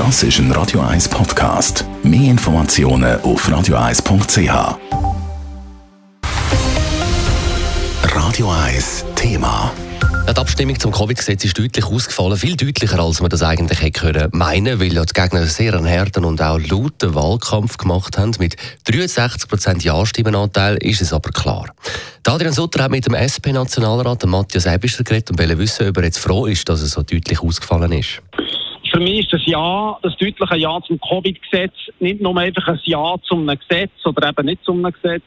Das ist ein Radio 1 Podcast. Mehr Informationen auf radio1.ch. Radio 1 Thema. Die Abstimmung zum Covid-Gesetz ist deutlich ausgefallen, viel deutlicher, als man das eigentlich hätte können meinen, weil ja die Gegner sehr einen harten und auch lauten Wahlkampf gemacht haben. Mit 63% Ja-Stimmenanteil ist es aber klar. Adrian Sutter hat mit dem SP-Nationalrat Matthias Ebischer geredet und wollte wissen, ob er jetzt froh ist, dass es so deutlich ausgefallen ist. Für mich ist das Ja, das deutliche Ja zum Covid-Gesetz nicht nur einfach ein Ja zum Gesetz oder eben nicht zum Gesetz,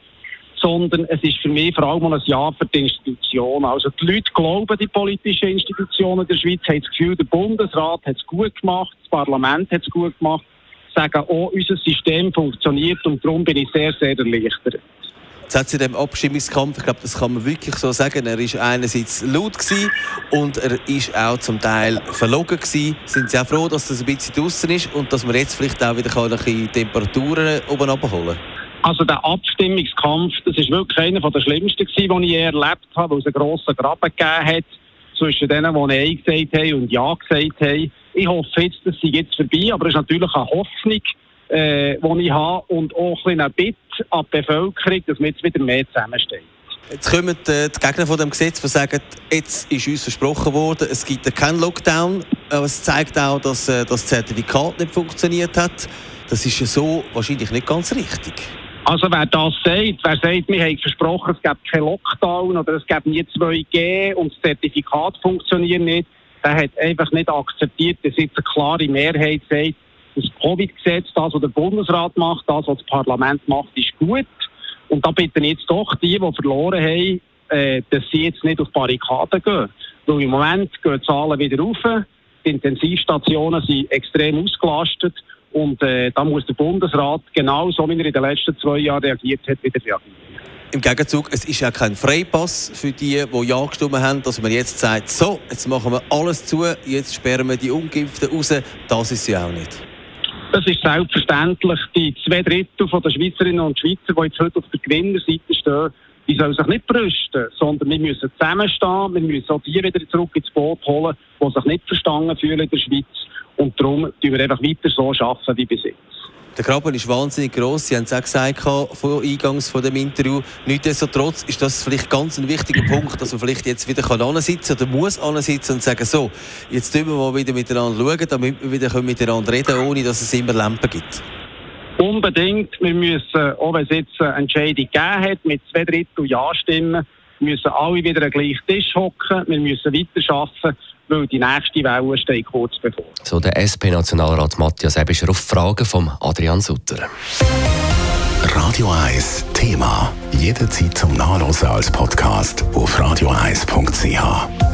sondern es ist für mich vor allem ein Ja für die Institutionen. Also die Leute glauben die politischen Institutionen der Schweiz, haben das Gefühl, der Bundesrat hat es gut gemacht, das Parlament hat es gut gemacht, sagen oh, unser System funktioniert und darum bin ich sehr, sehr erleichtert. Jetzt hat sie dem Abstimmungskampf, ich glaube, das kann man wirklich so sagen, er ist einerseits laut gewesen und er ist auch zum Teil verlogen gewesen. Sind Sie auch froh, dass das ein bisschen draußen ist und dass wir jetzt vielleicht auch wieder ein bisschen Temperaturen oben abholen können? Also der Abstimmungskampf, das ist wirklich einer der schlimmsten den ich je erlebt habe, weil es einen grossen Graben gegeben hat zwischen denen, die Nein gesagt haben und Ja gesagt haben. Ich hoffe jetzt, das sei jetzt vorbei, aber es ist natürlich eine Hoffnung, äh, die ich habe und auch ein Bitte an die Bevölkerung, dass man jetzt wieder mehr zusammensteht. Jetzt kommen äh, die Gegner von dem Gesetz, die sagen, jetzt ist uns versprochen worden, es gibt keinen Lockdown. Aber es zeigt auch, dass äh, das Zertifikat nicht funktioniert hat. Das ist ja so wahrscheinlich nicht ganz richtig. Also wer das sagt, wer sagt, wir haben versprochen, es gibt keinen Lockdown oder es gibt nie 2G und das Zertifikat funktioniert nicht, der hat einfach nicht akzeptiert, dass jetzt eine klare Mehrheit sagt, das Covid-Gesetz, das, was der Bundesrat macht, das, was das Parlament macht, ist gut. Und da bitten jetzt doch die, die verloren haben, äh, dass sie jetzt nicht auf Barrikaden gehen. Weil im Moment gehen die Zahlen wieder rauf, die Intensivstationen sind extrem ausgelastet und äh, da muss der Bundesrat genau so, wie er in den letzten zwei Jahren reagiert hat, wieder reagieren. Im Gegenzug, es ist ja kein Freipass für die, die Ja gestimmt haben, dass man jetzt sagt, so, jetzt machen wir alles zu, jetzt sperren wir die Ungeimpften raus. Das ist ja auch nicht. Das ist selbstverständlich. Die zwei Drittel der Schweizerinnen und Schweizer, die jetzt heute auf der Gewinnerseite stehen, die sollen sich nicht brüsten, sondern wir müssen zusammenstehen. Wir müssen auch die wieder zurück ins Boot holen, die sich nicht verstanden fühlen in der Schweiz. Und darum tun wir einfach weiter so arbeiten wie bis jetzt. Der Graben ist wahnsinnig gross. Sie haben es auch gesagt vor eingangs von dem Interview. Nichtsdestotrotz ist das vielleicht ganz ein wichtiger Punkt, dass man vielleicht jetzt wieder kann oder muss ansitzen und sagen, so, jetzt schauen wir mal wieder miteinander schauen, damit wir wieder miteinander reden können, ohne dass es immer Lampen gibt. Unbedingt. Wir müssen, auch wenn es jetzt eine Entscheidung gegeben hat, mit zwei Drittel Ja-Stimmen, müssen alle wieder an den gleichen Tisch hocken. Wir müssen weiter arbeiten weil die nächste Welle steht kurz bevor. So der SP-Nationalrat Matthias Ebischer auf Fragen von Adrian Sutter. Radio 1 Thema. Jederzeit zum Nachlesen als Podcast auf radio1.ch.